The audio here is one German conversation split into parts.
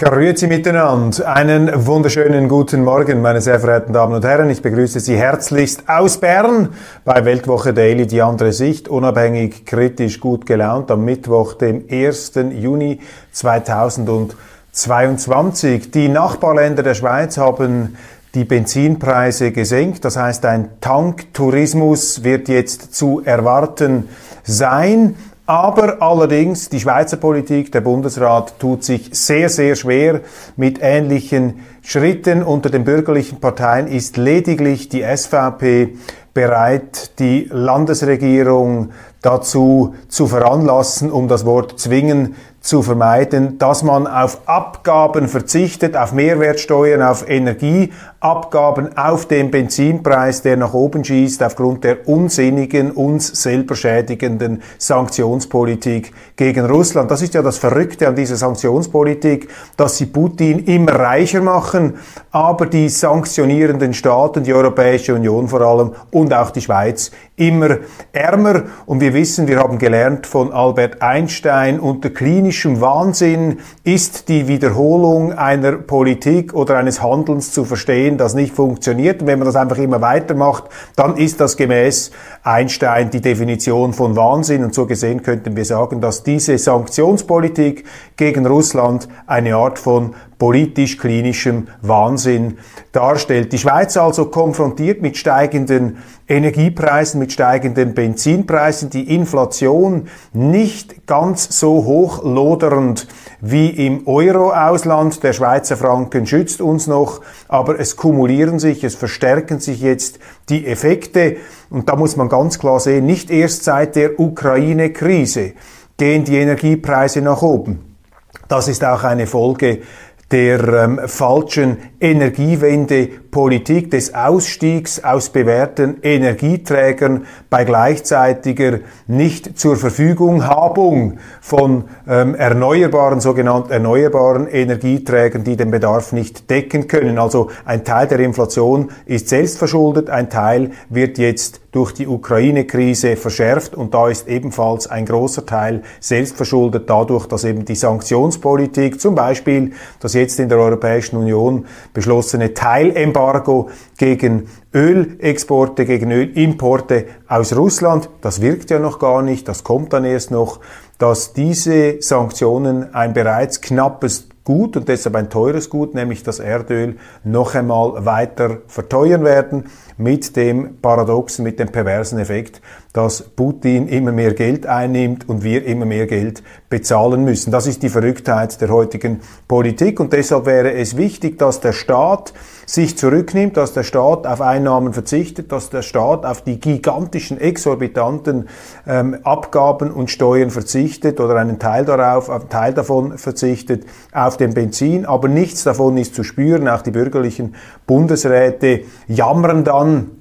Grüezi miteinander. Einen wunderschönen guten Morgen, meine sehr verehrten Damen und Herren. Ich begrüße Sie herzlichst aus Bern bei Weltwoche Daily, die andere Sicht, unabhängig, kritisch, gut gelaunt, am Mittwoch, dem 1. Juni 2022. Die Nachbarländer der Schweiz haben die Benzinpreise gesenkt. Das heißt, ein Tanktourismus wird jetzt zu erwarten sein. Aber allerdings, die Schweizer Politik, der Bundesrat tut sich sehr, sehr schwer mit ähnlichen Schritten. Unter den bürgerlichen Parteien ist lediglich die SVP bereit, die Landesregierung dazu zu veranlassen, um das Wort zwingen zu vermeiden, dass man auf Abgaben verzichtet, auf Mehrwertsteuern, auf Energieabgaben, auf den Benzinpreis, der nach oben schießt, aufgrund der unsinnigen, uns selber schädigenden Sanktionspolitik gegen Russland. Das ist ja das Verrückte an dieser Sanktionspolitik, dass sie Putin immer reicher machen, aber die sanktionierenden Staaten, die Europäische Union vor allem und auch die Schweiz immer ärmer. Und wir wissen, wir haben gelernt von Albert Einstein, unter klinischem Wahnsinn ist die Wiederholung einer Politik oder eines Handelns zu verstehen, das nicht funktioniert. Und wenn man das einfach immer weitermacht, dann ist das gemäß Einstein die Definition von Wahnsinn. Und so gesehen könnten wir sagen, dass diese Sanktionspolitik gegen Russland eine Art von politisch-klinischem Wahnsinn darstellt. Die Schweiz also konfrontiert mit steigenden Energiepreisen, mit steigenden Benzinpreisen, die Inflation nicht ganz so hoch lodernd wie im Euro-Ausland. Der Schweizer Franken schützt uns noch, aber es kumulieren sich, es verstärken sich jetzt die Effekte. Und da muss man ganz klar sehen, nicht erst seit der Ukraine-Krise gehen die Energiepreise nach oben. Das ist auch eine Folge der ähm, falschen Energiewende-Politik, des Ausstiegs aus bewährten Energieträgern bei gleichzeitiger nicht zur Verfügung Habung von ähm, erneuerbaren, sogenannten erneuerbaren Energieträgern, die den Bedarf nicht decken können. Also ein Teil der Inflation ist selbstverschuldet, ein Teil wird jetzt durch die Ukraine-Krise verschärft und da ist ebenfalls ein großer Teil selbstverschuldet dadurch, dass eben die Sanktionspolitik, zum Beispiel das jetzt in der Europäischen Union beschlossene Teilembargo gegen Ölexporte, gegen Ölimporte aus Russland, das wirkt ja noch gar nicht, das kommt dann erst noch, dass diese Sanktionen ein bereits knappes Gut und deshalb ein teures Gut, nämlich das Erdöl, noch einmal weiter verteuern werden. Mit dem paradoxen, mit dem perversen Effekt, dass Putin immer mehr Geld einnimmt und wir immer mehr Geld bezahlen müssen. Das ist die Verrücktheit der heutigen Politik. Und deshalb wäre es wichtig, dass der Staat sich zurücknimmt, dass der Staat auf Einnahmen verzichtet, dass der Staat auf die gigantischen, exorbitanten ähm, Abgaben und Steuern verzichtet oder einen Teil darauf, einen Teil davon verzichtet auf den Benzin, aber nichts davon ist zu spüren. Auch die bürgerlichen Bundesräte jammern dann,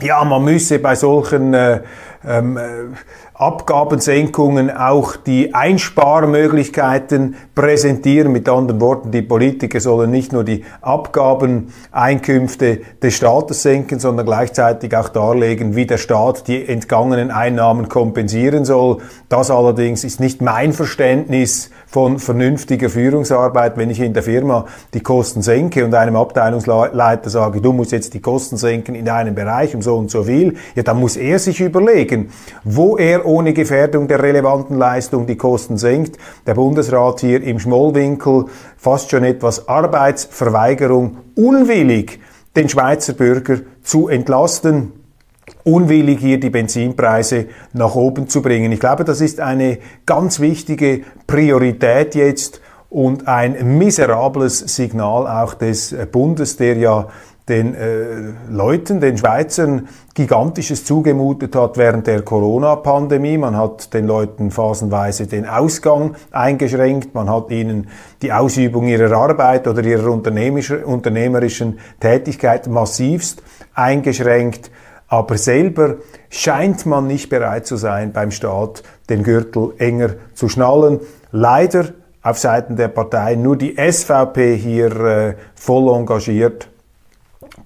ja, man müsse bei solchen äh, ähm, äh, Abgabensenkungen auch die Einsparmöglichkeiten präsentieren. Mit anderen Worten, die Politiker sollen nicht nur die Abgabeneinkünfte des Staates senken, sondern gleichzeitig auch darlegen, wie der Staat die entgangenen Einnahmen kompensieren soll. Das allerdings ist nicht mein Verständnis von vernünftiger Führungsarbeit, wenn ich in der Firma die Kosten senke und einem Abteilungsleiter sage, du musst jetzt die Kosten senken in einem Bereich um so und so viel, ja, dann muss er sich überlegen, wo er ohne Gefährdung der relevanten Leistung die Kosten senkt. Der Bundesrat hier im Schmollwinkel fast schon etwas Arbeitsverweigerung unwillig, den Schweizer Bürger zu entlasten unwillig hier die Benzinpreise nach oben zu bringen. Ich glaube, das ist eine ganz wichtige Priorität jetzt und ein miserables Signal auch des Bundes, der ja den äh, Leuten, den Schweizern gigantisches zugemutet hat während der Corona-Pandemie. Man hat den Leuten phasenweise den Ausgang eingeschränkt, man hat ihnen die Ausübung ihrer Arbeit oder ihrer unternehmerischen Tätigkeit massivst eingeschränkt. Aber selber scheint man nicht bereit zu sein, beim Staat den Gürtel enger zu schnallen. Leider auf Seiten der Partei nur die SVP hier äh, voll engagiert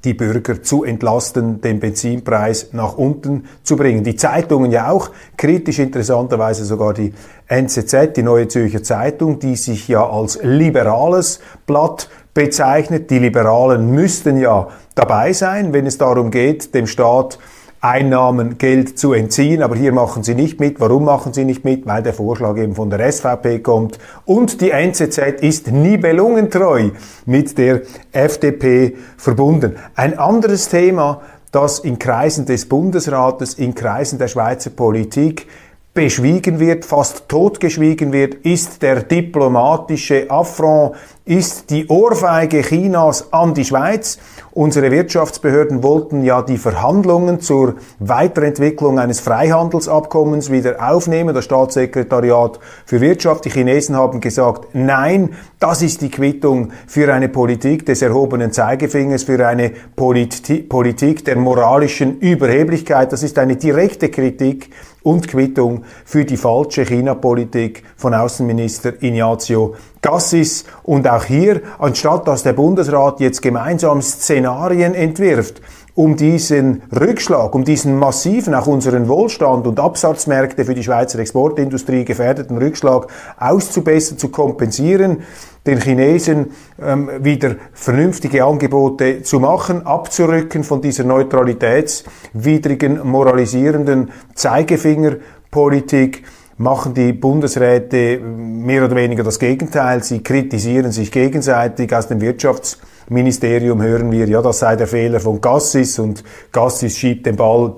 die Bürger zu entlasten, den Benzinpreis nach unten zu bringen. Die Zeitungen ja auch, kritisch interessanterweise sogar die NZZ, die Neue Zürcher Zeitung, die sich ja als liberales Blatt bezeichnet. Die Liberalen müssten ja dabei sein, wenn es darum geht, dem Staat Einnahmen, Geld zu entziehen. Aber hier machen sie nicht mit. Warum machen sie nicht mit? Weil der Vorschlag eben von der SVP kommt. Und die NZZ ist nibelungentreu mit der FDP verbunden. Ein anderes Thema, das in Kreisen des Bundesrates, in Kreisen der Schweizer Politik beschwiegen wird, fast totgeschwiegen wird, ist der diplomatische Affront, ist die Ohrfeige Chinas an die Schweiz. Unsere Wirtschaftsbehörden wollten ja die Verhandlungen zur Weiterentwicklung eines Freihandelsabkommens wieder aufnehmen. Das Staatssekretariat für Wirtschaft, die Chinesen haben gesagt, nein, das ist die Quittung für eine Politik des erhobenen Zeigefingers, für eine Politi Politik der moralischen Überheblichkeit. Das ist eine direkte Kritik und Quittung für die falsche China-Politik von Außenminister Ignazio Gassis. Und auch hier, anstatt dass der Bundesrat jetzt gemeinsam Szenarien entwirft, um diesen Rückschlag, um diesen massiven, auch unseren Wohlstand und Absatzmärkte für die Schweizer Exportindustrie gefährdeten Rückschlag auszubessern, zu kompensieren, den Chinesen ähm, wieder vernünftige Angebote zu machen, abzurücken von dieser neutralitätswidrigen, moralisierenden Zeigefingerpolitik machen die Bundesräte mehr oder weniger das Gegenteil. Sie kritisieren sich gegenseitig. Aus dem Wirtschaftsministerium hören wir, ja, das sei der Fehler von Gassis und Gassis schiebt den Ball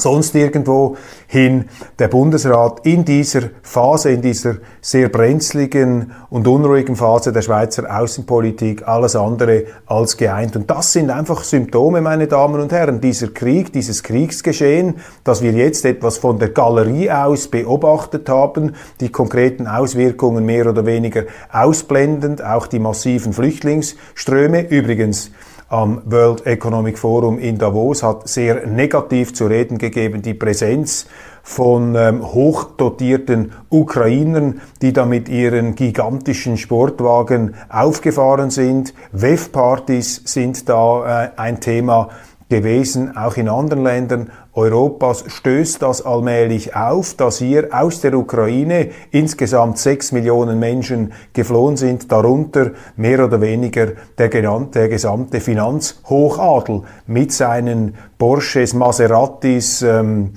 sonst irgendwo hin der Bundesrat in dieser Phase, in dieser sehr brenzligen und unruhigen Phase der Schweizer Außenpolitik alles andere als geeint. Und das sind einfach Symptome, meine Damen und Herren, dieser Krieg, dieses Kriegsgeschehen, das wir jetzt etwas von der Galerie aus beobachtet haben, die konkreten Auswirkungen mehr oder weniger ausblendend, auch die massiven Flüchtlingsströme. Übrigens, am World Economic Forum in Davos hat sehr negativ zu reden gegeben die Präsenz von ähm, hochdotierten Ukrainern, die da mit ihren gigantischen Sportwagen aufgefahren sind. WEF-Partys sind da äh, ein Thema gewesen, auch in anderen Ländern Europas stößt das allmählich auf, dass hier aus der Ukraine insgesamt sechs Millionen Menschen geflohen sind, darunter mehr oder weniger der, genannte, der gesamte Finanzhochadel mit seinen Porsches, Maseratis, ähm,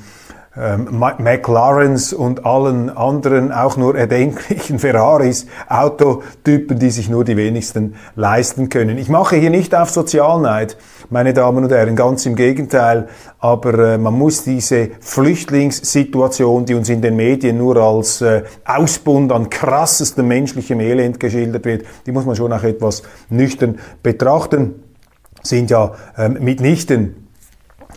ähm, McLarens und allen anderen auch nur erdenklichen Ferraris, Autotypen, die sich nur die wenigsten leisten können. Ich mache hier nicht auf Sozialneid, meine Damen und Herren, ganz im Gegenteil, aber äh, man muss diese Flüchtlingssituation, die uns in den Medien nur als äh, Ausbund an krassestem menschlichem Elend geschildert wird, die muss man schon auch etwas nüchtern betrachten. Sind ja ähm, mitnichten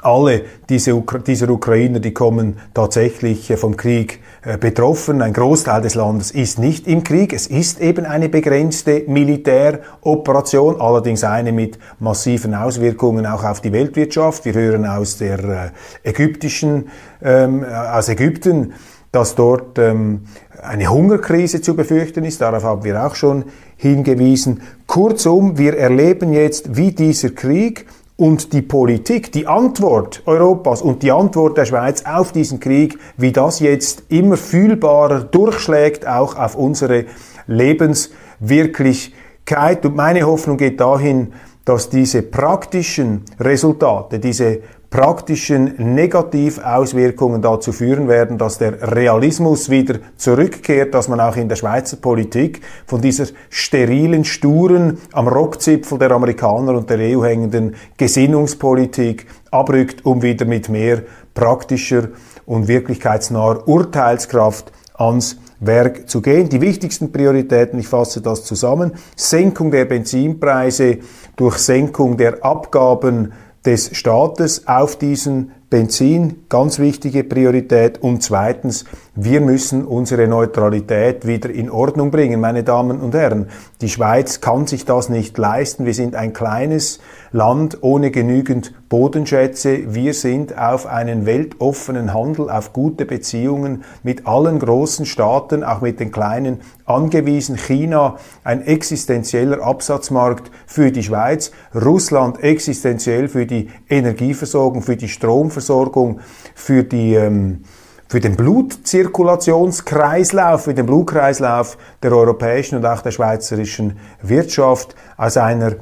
alle diese Ukra dieser Ukrainer, die kommen tatsächlich äh, vom Krieg betroffen. Ein Großteil des Landes ist nicht im Krieg. Es ist eben eine begrenzte Militäroperation, allerdings eine mit massiven Auswirkungen auch auf die Weltwirtschaft. Wir hören aus der äh, ägyptischen, ähm, aus Ägypten, dass dort ähm, eine Hungerkrise zu befürchten ist. Darauf haben wir auch schon hingewiesen. Kurzum, wir erleben jetzt, wie dieser Krieg und die Politik, die Antwort Europas und die Antwort der Schweiz auf diesen Krieg, wie das jetzt immer fühlbarer durchschlägt, auch auf unsere Lebenswirklichkeit. Und meine Hoffnung geht dahin, dass diese praktischen Resultate, diese praktischen Negativauswirkungen dazu führen werden, dass der Realismus wieder zurückkehrt, dass man auch in der Schweizer Politik von dieser sterilen, sturen, am Rockzipfel der Amerikaner und der EU hängenden Gesinnungspolitik abrückt, um wieder mit mehr praktischer und wirklichkeitsnaher Urteilskraft ans Werk zu gehen. Die wichtigsten Prioritäten, ich fasse das zusammen, Senkung der Benzinpreise durch Senkung der Abgaben des Staates auf diesen Benzin, ganz wichtige Priorität. Und zweitens, wir müssen unsere Neutralität wieder in Ordnung bringen, meine Damen und Herren. Die Schweiz kann sich das nicht leisten. Wir sind ein kleines Land ohne genügend Bodenschätze. Wir sind auf einen weltoffenen Handel, auf gute Beziehungen mit allen großen Staaten, auch mit den kleinen angewiesen. China ein existenzieller Absatzmarkt für die Schweiz, Russland existenziell für die Energieversorgung, für die Stromversorgung, für die ähm, für den Blutzirkulationskreislauf, für den Blutkreislauf der europäischen und auch der schweizerischen Wirtschaft aus einer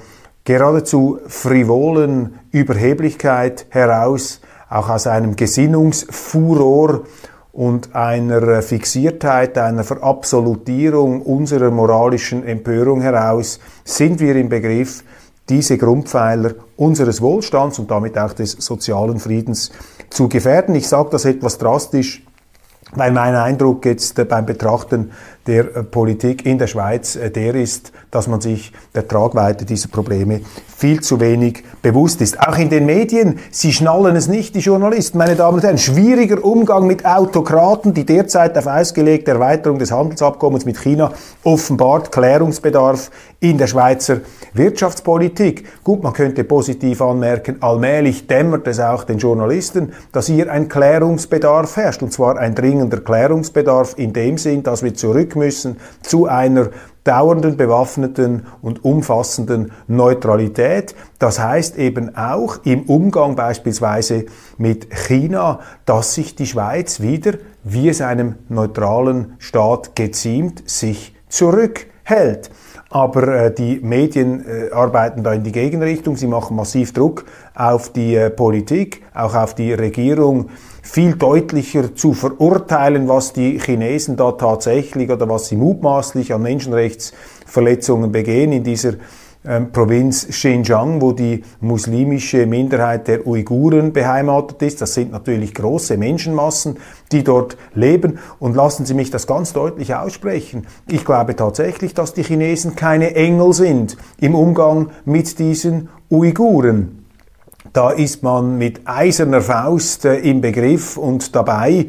geradezu frivolen Überheblichkeit heraus, auch aus einem Gesinnungsfuror und einer Fixiertheit, einer Verabsolutierung unserer moralischen Empörung heraus, sind wir im Begriff, diese Grundpfeiler unseres Wohlstands und damit auch des sozialen Friedens zu gefährden. Ich sage das etwas drastisch, weil mein Eindruck jetzt beim Betrachten der äh, Politik in der Schweiz äh, der ist, dass man sich der Tragweite dieser Probleme viel zu wenig bewusst ist. Auch in den Medien, sie schnallen es nicht, die Journalisten, meine Damen und Herren. Schwieriger Umgang mit Autokraten, die derzeit auf ausgelegte Erweiterung des Handelsabkommens mit China offenbart Klärungsbedarf in der Schweizer Wirtschaftspolitik. Gut, man könnte positiv anmerken, allmählich dämmert es auch den Journalisten, dass hier ein Klärungsbedarf herrscht, und zwar ein dringender Klärungsbedarf in dem Sinn, dass wir zurück zurück müssen zu einer dauernden, bewaffneten und umfassenden Neutralität. Das heißt eben auch im Umgang beispielsweise mit China, dass sich die Schweiz wieder, wie es einem neutralen Staat geziemt, sich zurückhält. Aber äh, die Medien äh, arbeiten da in die Gegenrichtung. Sie machen massiv Druck auf die äh, Politik, auch auf die Regierung, viel deutlicher zu verurteilen, was die Chinesen da tatsächlich oder was sie mutmaßlich an Menschenrechtsverletzungen begehen in dieser ähm, Provinz Xinjiang, wo die muslimische Minderheit der Uiguren beheimatet ist. Das sind natürlich große Menschenmassen, die dort leben. Und lassen Sie mich das ganz deutlich aussprechen. Ich glaube tatsächlich, dass die Chinesen keine Engel sind im Umgang mit diesen Uiguren. Da ist man mit eiserner Faust äh, im Begriff und dabei,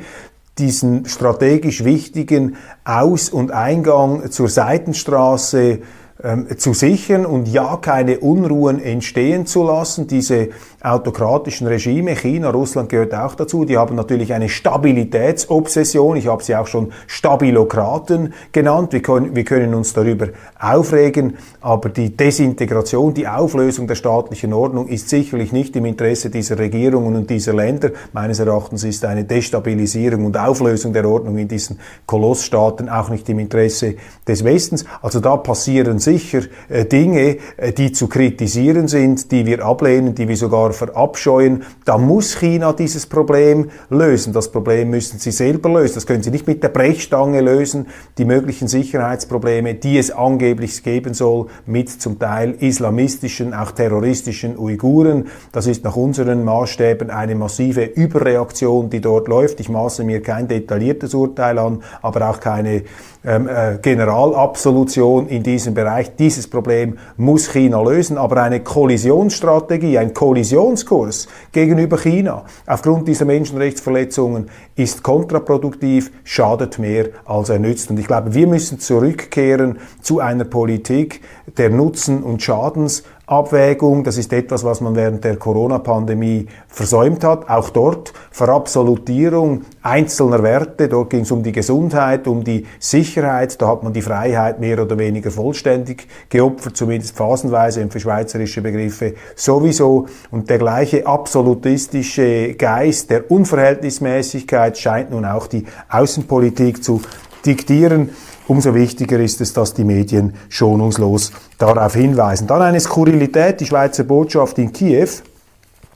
diesen strategisch wichtigen Aus- und Eingang zur Seitenstraße ähm, zu sichern und ja keine Unruhen entstehen zu lassen. Diese autokratischen Regime, China, Russland gehört auch dazu, die haben natürlich eine Stabilitätsobsession. Ich habe sie auch schon Stabilokraten genannt. Wir können, wir können uns darüber aufregen, aber die Desintegration, die Auflösung der staatlichen Ordnung ist sicherlich nicht im Interesse dieser Regierungen und dieser Länder. Meines Erachtens ist eine Destabilisierung und Auflösung der Ordnung in diesen Kolossstaaten auch nicht im Interesse des Westens. Also da passieren sicher äh, Dinge, äh, die zu kritisieren sind, die wir ablehnen, die wir sogar verabscheuen, da muss China dieses Problem lösen. Das Problem müssen sie selber lösen. Das können sie nicht mit der Brechstange lösen. Die möglichen Sicherheitsprobleme, die es angeblich geben soll, mit zum Teil islamistischen, auch terroristischen Uiguren. Das ist nach unseren Maßstäben eine massive Überreaktion, die dort läuft. Ich maße mir kein detailliertes Urteil an, aber auch keine Generalabsolution in diesem Bereich. Dieses Problem muss China lösen, aber eine Kollisionsstrategie, ein Kollisionskurs gegenüber China aufgrund dieser Menschenrechtsverletzungen ist kontraproduktiv, schadet mehr als er nützt. Und ich glaube, wir müssen zurückkehren zu einer Politik der Nutzen und Schadens Abwägung. Das ist etwas, was man während der Corona-Pandemie versäumt hat. Auch dort Verabsolutierung einzelner Werte. Dort ging es um die Gesundheit, um die Sicherheit. Da hat man die Freiheit mehr oder weniger vollständig geopfert, zumindest phasenweise und für schweizerische Begriffe sowieso. Und der gleiche absolutistische Geist der Unverhältnismäßigkeit scheint nun auch die Außenpolitik zu diktieren. Umso wichtiger ist es, dass die Medien schonungslos darauf hinweisen. Dann eine Skurrilität, die Schweizer Botschaft in Kiew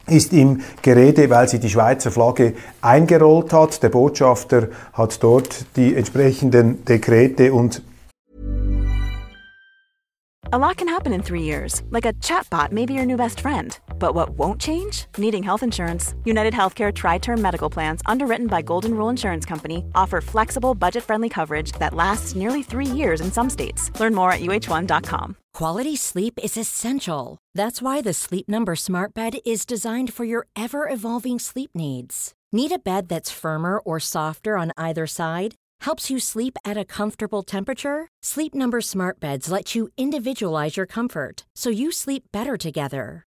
ist im Gerede, weil sie die Schweizer Flagge eingerollt hat. Der Botschafter hat dort die entsprechenden Dekrete und A lot can happen in three years, like a chatbot may be your new best friend. But what won't change? Needing health insurance. United Healthcare Tri Term Medical Plans, underwritten by Golden Rule Insurance Company, offer flexible, budget friendly coverage that lasts nearly three years in some states. Learn more at uh1.com. Quality sleep is essential. That's why the Sleep Number Smart Bed is designed for your ever evolving sleep needs. Need a bed that's firmer or softer on either side? Helps you sleep at a comfortable temperature? Sleep Number Smart Beds let you individualize your comfort so you sleep better together.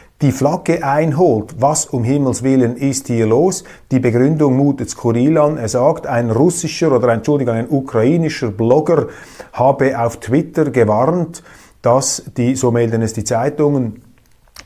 die Flagge einholt. Was um Himmels Willen ist hier los? Die Begründung mutet skurril an. Er sagt, ein russischer oder Entschuldigung, ein ukrainischer Blogger habe auf Twitter gewarnt, dass die, so melden es die Zeitungen,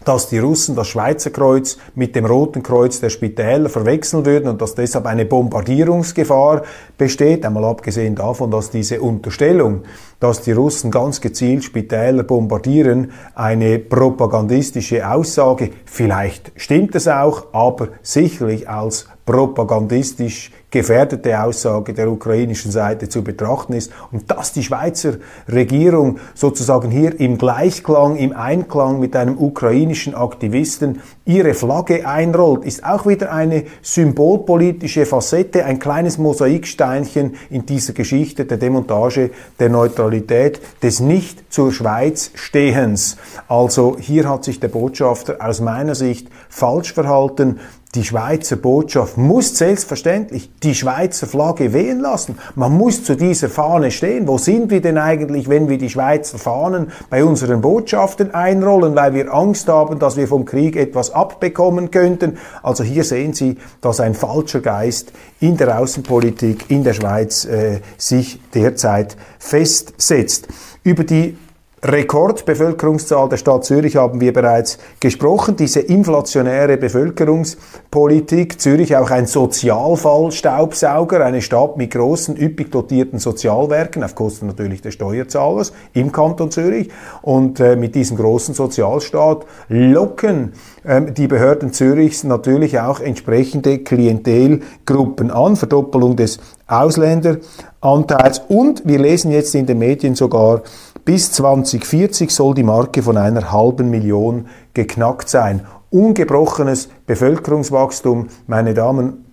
dass die Russen das Schweizer Kreuz mit dem Roten Kreuz der Spitäler verwechseln würden und dass deshalb eine Bombardierungsgefahr besteht, einmal abgesehen davon, dass diese Unterstellung, dass die Russen ganz gezielt Spitäler bombardieren, eine propagandistische Aussage, vielleicht stimmt es auch, aber sicherlich als propagandistisch gefährdete Aussage der ukrainischen Seite zu betrachten ist und dass die Schweizer Regierung sozusagen hier im Gleichklang, im Einklang mit einem ukrainischen Aktivisten ihre Flagge einrollt, ist auch wieder eine symbolpolitische Facette, ein kleines Mosaiksteinchen in dieser Geschichte der Demontage der Neutralität, des nicht zur Schweiz stehens. Also hier hat sich der Botschafter aus meiner Sicht falsch verhalten die Schweizer Botschaft muss selbstverständlich die Schweizer Flagge wehen lassen. Man muss zu dieser Fahne stehen. Wo sind wir denn eigentlich, wenn wir die Schweizer Fahnen bei unseren Botschaften einrollen, weil wir Angst haben, dass wir vom Krieg etwas abbekommen könnten? Also hier sehen Sie, dass ein falscher Geist in der Außenpolitik in der Schweiz äh, sich derzeit festsetzt. Über die Rekordbevölkerungszahl der Stadt Zürich haben wir bereits gesprochen. Diese inflationäre Bevölkerungspolitik. Zürich auch ein Sozialfallstaubsauger, eine Stadt mit großen, üppig dotierten Sozialwerken, auf Kosten natürlich des Steuerzahlers im Kanton Zürich. Und äh, mit diesem großen Sozialstaat locken ähm, die Behörden Zürichs natürlich auch entsprechende Klientelgruppen an. Verdoppelung des Ausländeranteils. Und wir lesen jetzt in den Medien sogar, bis 2040 soll die Marke von einer halben Million geknackt sein. Ungebrochenes Bevölkerungswachstum, meine Damen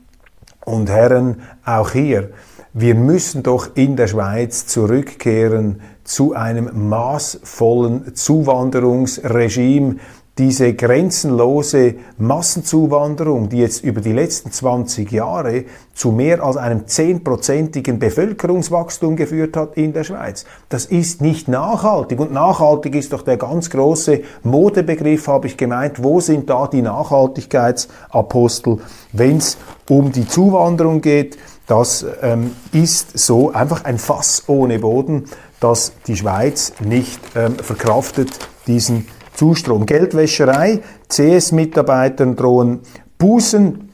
und Herren, auch hier. Wir müssen doch in der Schweiz zurückkehren zu einem maßvollen Zuwanderungsregime, diese grenzenlose Massenzuwanderung, die jetzt über die letzten 20 Jahre zu mehr als einem zehnprozentigen Bevölkerungswachstum geführt hat in der Schweiz. Das ist nicht nachhaltig. Und nachhaltig ist doch der ganz große Modebegriff, habe ich gemeint. Wo sind da die Nachhaltigkeitsapostel, wenn es um die Zuwanderung geht? Das ähm, ist so einfach ein Fass ohne Boden, dass die Schweiz nicht ähm, verkraftet, diesen Zustrom. Geldwäscherei, CS-Mitarbeitern drohen Bußen.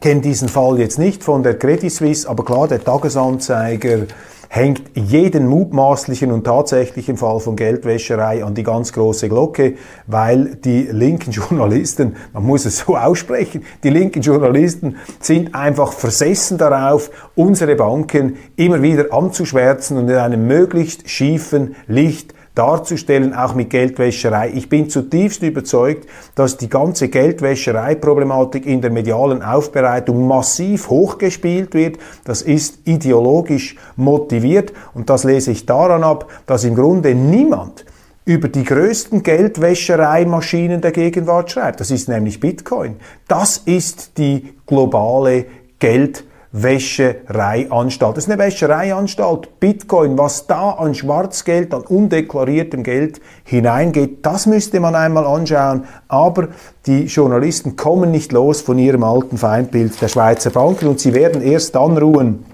Kennen diesen Fall jetzt nicht von der Credit Suisse, aber klar, der Tagesanzeiger hängt jeden mutmaßlichen und tatsächlichen Fall von Geldwäscherei an die ganz große Glocke, weil die linken Journalisten, man muss es so aussprechen, die linken Journalisten sind einfach versessen darauf, unsere Banken immer wieder anzuschwärzen und in einem möglichst schiefen Licht darzustellen, auch mit Geldwäscherei. Ich bin zutiefst überzeugt, dass die ganze Geldwäscherei-Problematik in der medialen Aufbereitung massiv hochgespielt wird. Das ist ideologisch motiviert und das lese ich daran ab, dass im Grunde niemand über die größten Geldwäschereimaschinen der Gegenwart schreibt. Das ist nämlich Bitcoin. Das ist die globale Geldwäscherei. Wäschereianstalt. Das ist eine Wäschereianstalt. Bitcoin, was da an Schwarzgeld, an undeklariertem Geld hineingeht, das müsste man einmal anschauen. Aber die Journalisten kommen nicht los von ihrem alten Feindbild der Schweizer Banken und sie werden erst dann ruhen,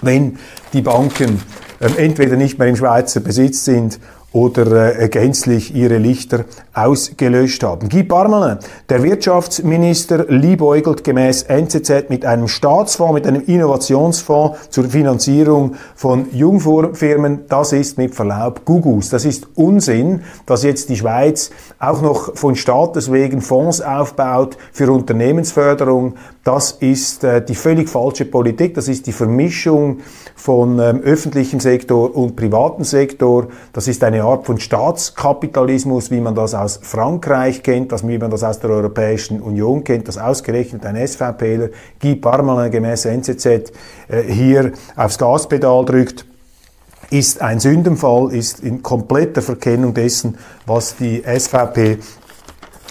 wenn die Banken äh, entweder nicht mehr im Schweizer Besitz sind oder äh, gänzlich ihre Lichter ausgelöscht haben. Guy Parmelin, der Wirtschaftsminister, liebäugelt gemäß NZZ mit einem Staatsfonds, mit einem Innovationsfonds zur Finanzierung von Jungfirmen. Das ist mit Verlaub Gugus. Das ist Unsinn, dass jetzt die Schweiz auch noch von Staates wegen Fonds aufbaut für Unternehmensförderung. Das ist äh, die völlig falsche Politik. Das ist die Vermischung von ähm, öffentlichem Sektor und privatem Sektor. Das ist eine Art von Staatskapitalismus, wie man das aus Frankreich kennt, das, wie man das aus der Europäischen Union kennt, dass ausgerechnet ein SVPler, Guy Parmelin gemäß NZZ, äh, hier aufs Gaspedal drückt ist ein Sündenfall, ist in kompletter Verkennung dessen, was die SVP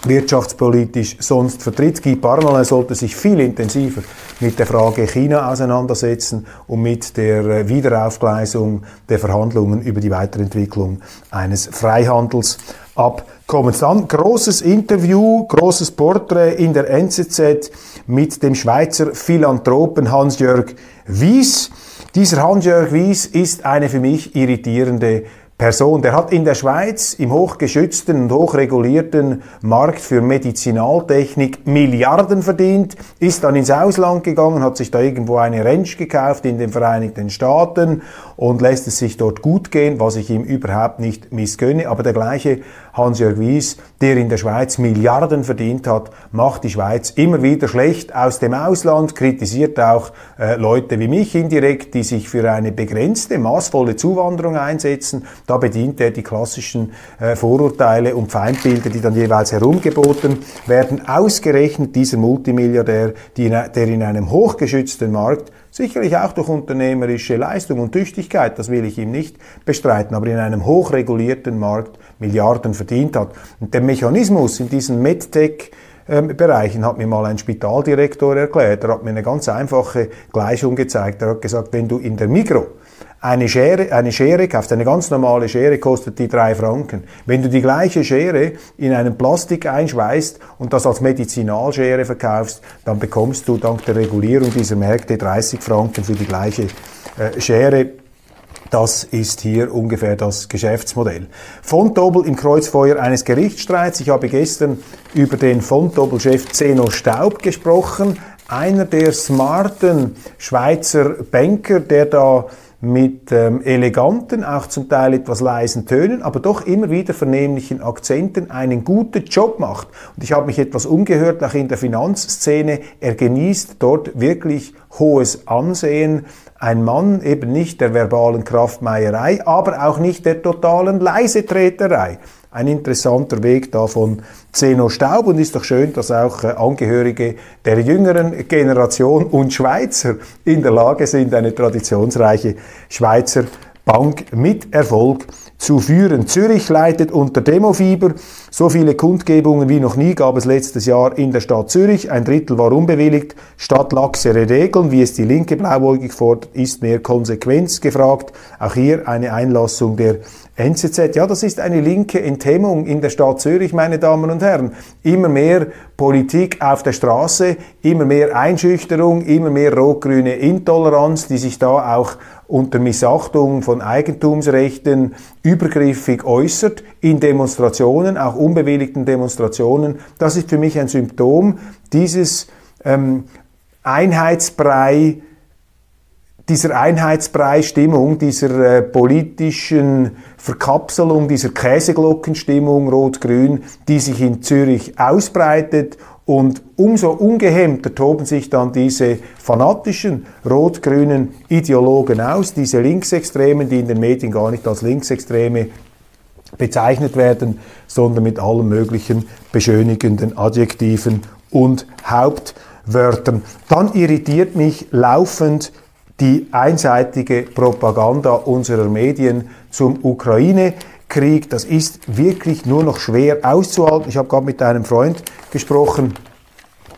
wirtschaftspolitisch sonst vertritt. Guy Parmelin sollte sich viel intensiver mit der Frage China auseinandersetzen und mit der äh, Wiederaufgleisung der Verhandlungen über die Weiterentwicklung eines Freihandelsabkommens. Dann großes Interview, großes Porträt in der NZZ mit dem Schweizer Philanthropen Hans-Jörg Wies. Dieser Hans-Jörg Wies ist eine für mich irritierende Person. Der hat in der Schweiz im hochgeschützten und hochregulierten Markt für Medizinaltechnik Milliarden verdient, ist dann ins Ausland gegangen, hat sich da irgendwo eine Ranch gekauft in den Vereinigten Staaten und lässt es sich dort gut gehen, was ich ihm überhaupt nicht missgönne. Aber der gleiche Hans-Jörg Wies, der in der Schweiz Milliarden verdient hat, macht die Schweiz immer wieder schlecht aus dem Ausland, kritisiert auch äh, Leute wie mich indirekt, die sich für eine begrenzte, maßvolle Zuwanderung einsetzen. Da bedient er die klassischen äh, Vorurteile und Feindbilder, die dann jeweils herumgeboten werden. Ausgerechnet dieser Multimilliardär, die, der in einem hochgeschützten Markt Sicherlich auch durch unternehmerische Leistung und Tüchtigkeit, das will ich ihm nicht bestreiten, aber in einem hochregulierten Markt Milliarden verdient hat. Und der Mechanismus in diesen MedTech Bereichen hat mir mal ein Spitaldirektor erklärt. Er hat mir eine ganz einfache Gleichung gezeigt. Er hat gesagt, wenn du in der Migro eine Schere, eine Schere kaufst, eine ganz normale Schere kostet die drei Franken. Wenn du die gleiche Schere in einen Plastik einschweißt und das als Medizinalschere verkaufst, dann bekommst du dank der Regulierung dieser Märkte 30 Franken für die gleiche äh, Schere. Das ist hier ungefähr das Geschäftsmodell. Fontobel im Kreuzfeuer eines Gerichtsstreits. Ich habe gestern über den Fontobel-Chef Zeno Staub gesprochen. Einer der smarten Schweizer Banker, der da mit ähm, eleganten, auch zum Teil etwas leisen Tönen, aber doch immer wieder vernehmlichen Akzenten einen guten Job macht. Und ich habe mich etwas umgehört, auch in der Finanzszene. Er genießt dort wirklich hohes Ansehen. Ein Mann eben nicht der verbalen Kraftmeierei, aber auch nicht der totalen Leisetreterei ein interessanter Weg da von Zeno Staub. Und ist doch schön, dass auch äh, Angehörige der jüngeren Generation und Schweizer in der Lage sind, eine traditionsreiche Schweizer Bank mit Erfolg zu führen. Zürich leidet unter Demofieber. So viele Kundgebungen wie noch nie gab es letztes Jahr in der Stadt Zürich. Ein Drittel war unbewilligt. Statt laxere Regeln, wie es die Linke blauäugig fordert, ist mehr Konsequenz gefragt. Auch hier eine Einlassung der NZZ, ja, das ist eine linke Enthemmung in der Stadt Zürich, meine Damen und Herren. Immer mehr Politik auf der Straße, immer mehr Einschüchterung, immer mehr rot-grüne Intoleranz, die sich da auch unter Missachtung von Eigentumsrechten übergriffig äußert, in Demonstrationen, auch unbewilligten Demonstrationen. Das ist für mich ein Symptom dieses ähm, Einheitsbrei, dieser Einheitsbrei-Stimmung, dieser äh, politischen Verkapselung, dieser Käseglockenstimmung Rot-Grün, die sich in Zürich ausbreitet und umso ungehemmter toben sich dann diese fanatischen rot-grünen Ideologen aus, diese Linksextremen, die in den Medien gar nicht als Linksextreme bezeichnet werden, sondern mit allen möglichen beschönigenden Adjektiven und Hauptwörtern. Dann irritiert mich laufend die einseitige Propaganda unserer Medien zum Ukraine-Krieg. Das ist wirklich nur noch schwer auszuhalten. Ich habe gerade mit einem Freund gesprochen,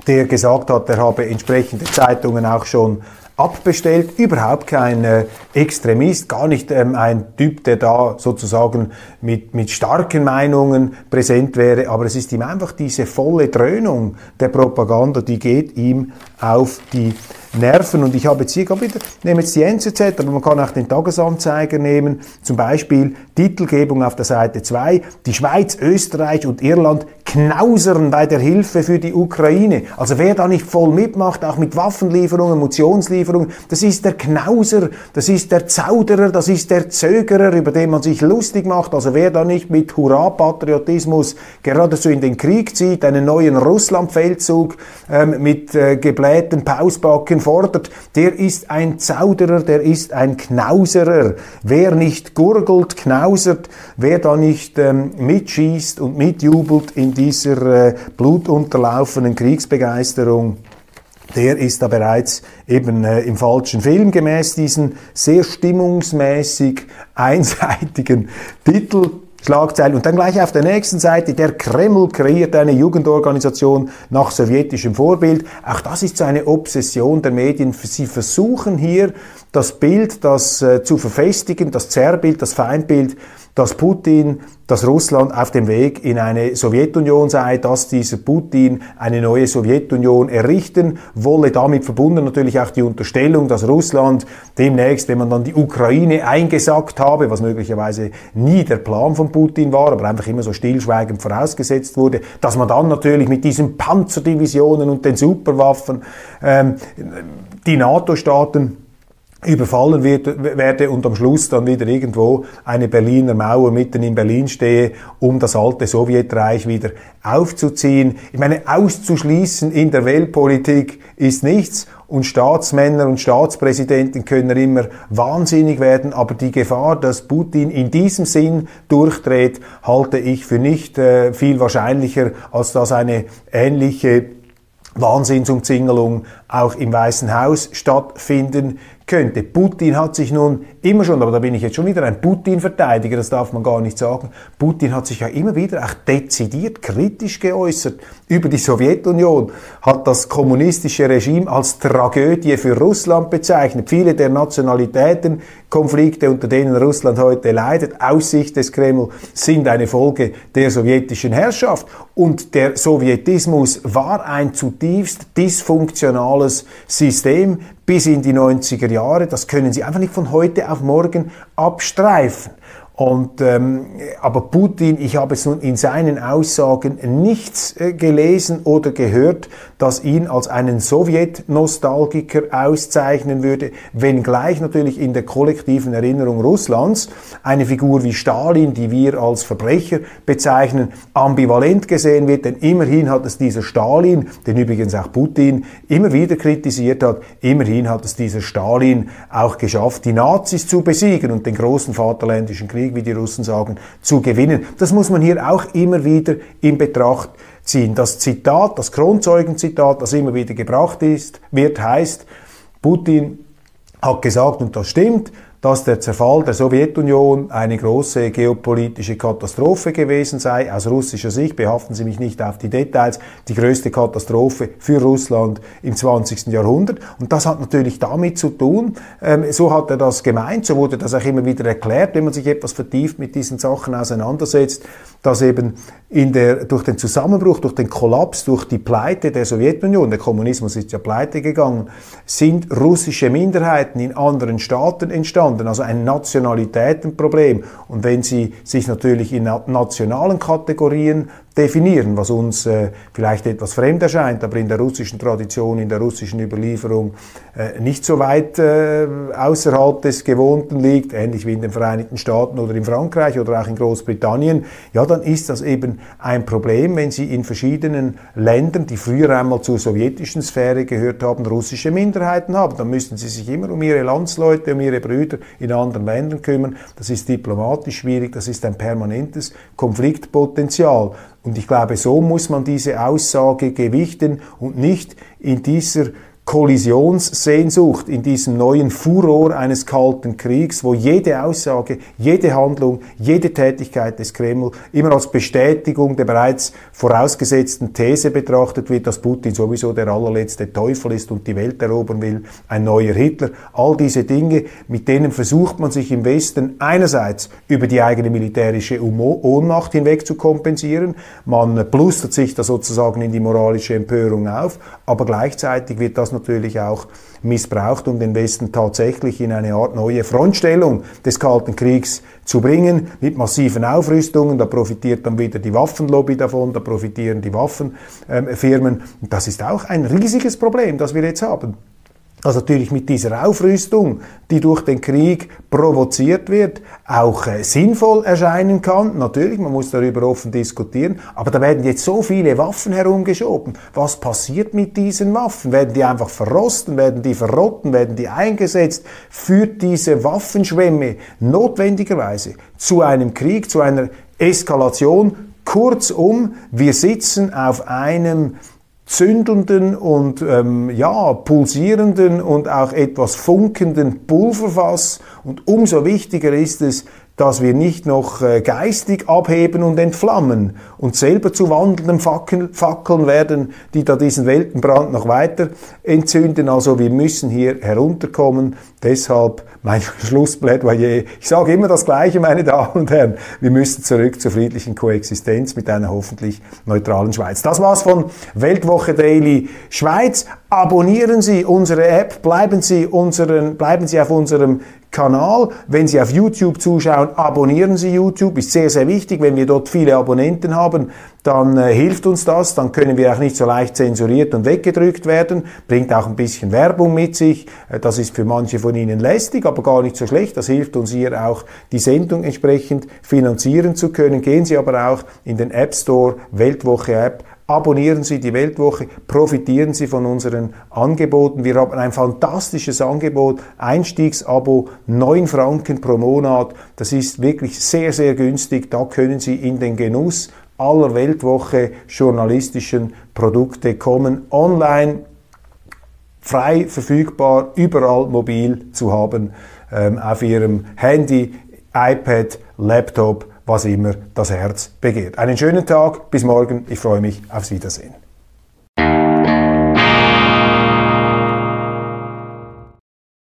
der gesagt hat, er habe entsprechende Zeitungen auch schon abbestellt, überhaupt kein äh, Extremist, gar nicht ähm, ein Typ, der da sozusagen mit, mit starken Meinungen präsent wäre, aber es ist ihm einfach diese volle Dröhnung der Propaganda, die geht ihm auf die nerven. Und ich habe jetzt hier wieder, nehme jetzt die NZZ, aber man kann auch den Tagesanzeiger nehmen, zum Beispiel Titelgebung auf der Seite 2, die Schweiz, Österreich und Irland knausern bei der Hilfe für die Ukraine. Also wer da nicht voll mitmacht, auch mit Waffenlieferungen, Munitionslieferungen, das ist der Knauser, das ist der Zauderer, das ist der Zögerer, über den man sich lustig macht. Also wer da nicht mit Hurra-Patriotismus geradezu in den Krieg zieht, einen neuen Russland-Feldzug ähm, mit äh, geblähten Pausbacken fordert, der ist ein Zauderer, der ist ein Knauserer. Wer nicht gurgelt, knausert, wer da nicht ähm, mitschießt und mitjubelt in die dieser äh, blutunterlaufenen Kriegsbegeisterung, der ist da bereits eben äh, im falschen Film gemäß diesen sehr stimmungsmäßig einseitigen Titel. Schlagzeilen. Und dann gleich auf der nächsten Seite, der Kreml kreiert eine Jugendorganisation nach sowjetischem Vorbild. Auch das ist so eine Obsession der Medien. Sie versuchen hier das Bild, das äh, zu verfestigen, das Zerrbild, das Feindbild dass Putin, dass Russland auf dem Weg in eine Sowjetunion sei, dass dieser Putin eine neue Sowjetunion errichten wolle. Damit verbunden natürlich auch die Unterstellung, dass Russland demnächst, wenn man dann die Ukraine eingesackt habe, was möglicherweise nie der Plan von Putin war, aber einfach immer so stillschweigend vorausgesetzt wurde, dass man dann natürlich mit diesen Panzerdivisionen und den Superwaffen ähm, die NATO-Staaten überfallen wird, werde und am Schluss dann wieder irgendwo eine Berliner Mauer mitten in Berlin stehe, um das alte Sowjetreich wieder aufzuziehen. Ich meine, auszuschließen in der Weltpolitik ist nichts und Staatsmänner und Staatspräsidenten können immer wahnsinnig werden, aber die Gefahr, dass Putin in diesem Sinn durchdreht, halte ich für nicht äh, viel wahrscheinlicher, als dass eine ähnliche Wahnsinnsumzingelung auch im Weißen Haus stattfinden könnte. Putin hat sich nun immer schon, aber da bin ich jetzt schon wieder ein Putin-Verteidiger, das darf man gar nicht sagen, Putin hat sich ja immer wieder auch dezidiert kritisch geäußert über die Sowjetunion, hat das kommunistische Regime als Tragödie für Russland bezeichnet. Viele der Nationalitätenkonflikte, unter denen Russland heute leidet, aus Sicht des Kreml, sind eine Folge der sowjetischen Herrschaft. Und der Sowjetismus war ein zutiefst dysfunktionales System bis in die 90er Jahre. Das können Sie einfach nicht von heute auf morgen abstreifen. Und, ähm, aber Putin, ich habe es nun in seinen Aussagen nichts äh, gelesen oder gehört, das ihn als einen Sowjet-Nostalgiker auszeichnen würde, wenngleich natürlich in der kollektiven Erinnerung Russlands eine Figur wie Stalin, die wir als Verbrecher bezeichnen, ambivalent gesehen wird, denn immerhin hat es dieser Stalin, den übrigens auch Putin immer wieder kritisiert hat, immerhin hat es dieser Stalin auch geschafft, die Nazis zu besiegen und den großen Vaterländischen Krieg wie die Russen sagen, zu gewinnen. Das muss man hier auch immer wieder in Betracht ziehen. Das Zitat, das Kronzeugenzitat, das immer wieder gebracht ist, wird, heißt, Putin hat gesagt, und das stimmt, dass der Zerfall der Sowjetunion eine große geopolitische Katastrophe gewesen sei. Aus russischer Sicht, behaften Sie mich nicht auf die Details, die größte Katastrophe für Russland im 20. Jahrhundert. Und das hat natürlich damit zu tun, ähm, so hat er das gemeint, so wurde das auch immer wieder erklärt, wenn man sich etwas vertieft mit diesen Sachen auseinandersetzt, dass eben in der, durch den Zusammenbruch, durch den Kollaps, durch die Pleite der Sowjetunion, der Kommunismus ist ja pleite gegangen, sind russische Minderheiten in anderen Staaten entstanden, also ein Nationalitätenproblem. Und wenn sie sich natürlich in nationalen Kategorien definieren, was uns äh, vielleicht etwas fremd erscheint, aber in der russischen Tradition, in der russischen Überlieferung äh, nicht so weit äh, außerhalb des Gewohnten liegt, ähnlich wie in den Vereinigten Staaten oder in Frankreich oder auch in Großbritannien, ja, dann ist das eben ein Problem, wenn Sie in verschiedenen Ländern, die früher einmal zur sowjetischen Sphäre gehört haben, russische Minderheiten haben. Dann müssten Sie sich immer um Ihre Landsleute, um Ihre Brüder in anderen Ländern kümmern. Das ist diplomatisch schwierig, das ist ein permanentes Konfliktpotenzial. Und ich glaube, so muss man diese Aussage gewichten und nicht in dieser Kollisionssehnsucht, in diesem neuen Furor eines kalten Kriegs, wo jede Aussage, jede Handlung, jede Tätigkeit des Kreml immer als Bestätigung der bereits vorausgesetzten These betrachtet wird, dass Putin sowieso der allerletzte Teufel ist und die Welt erobern will, ein neuer Hitler. All diese Dinge, mit denen versucht man sich im Westen einerseits über die eigene militärische Ohnmacht hinweg zu kompensieren, man plustert sich da sozusagen in die moralische Empörung auf, aber gleichzeitig wird das natürlich auch missbraucht, um den Westen tatsächlich in eine Art neue Frontstellung des Kalten Kriegs zu bringen, mit massiven Aufrüstungen. Da profitiert dann wieder die Waffenlobby davon, da profitieren die Waffenfirmen. Das ist auch ein riesiges Problem, das wir jetzt haben dass natürlich mit dieser Aufrüstung, die durch den Krieg provoziert wird, auch äh, sinnvoll erscheinen kann. Natürlich, man muss darüber offen diskutieren, aber da werden jetzt so viele Waffen herumgeschoben. Was passiert mit diesen Waffen? Werden die einfach verrosten? Werden die verrotten? Werden die eingesetzt? Führt diese Waffenschwemme notwendigerweise zu einem Krieg, zu einer Eskalation? Kurzum, wir sitzen auf einem zündenden und ähm, ja, pulsierenden und auch etwas funkenden Pulverfass. Und umso wichtiger ist es, dass wir nicht noch äh, geistig abheben und entflammen und selber zu wandelnden Fackeln, werden, die da diesen Weltenbrand noch weiter entzünden. Also wir müssen hier herunterkommen. Deshalb mein Schlussplädoyer. Ich sage immer das Gleiche, meine Damen und Herren. Wir müssen zurück zur friedlichen Koexistenz mit einer hoffentlich neutralen Schweiz. Das war's von Weltwoche Daily Schweiz. Abonnieren Sie unsere App, bleiben Sie, unseren, bleiben Sie auf unserem Kanal. Wenn Sie auf YouTube zuschauen, abonnieren Sie YouTube. Ist sehr, sehr wichtig. Wenn wir dort viele Abonnenten haben, dann äh, hilft uns das. Dann können wir auch nicht so leicht zensuriert und weggedrückt werden. Bringt auch ein bisschen Werbung mit sich. Äh, das ist für manche von Ihnen lästig, aber gar nicht so schlecht. Das hilft uns hier auch, die Sendung entsprechend finanzieren zu können. Gehen Sie aber auch in den App Store, Weltwoche App, Abonnieren Sie die Weltwoche, profitieren Sie von unseren Angeboten. Wir haben ein fantastisches Angebot, Einstiegsabo, 9 Franken pro Monat. Das ist wirklich sehr, sehr günstig. Da können Sie in den Genuss aller Weltwoche journalistischen Produkte kommen, online, frei verfügbar, überall mobil zu haben, ähm, auf Ihrem Handy, iPad, Laptop, was immer das Herz begehrt. Einen schönen Tag, bis morgen, ich freue mich aufs Wiedersehen.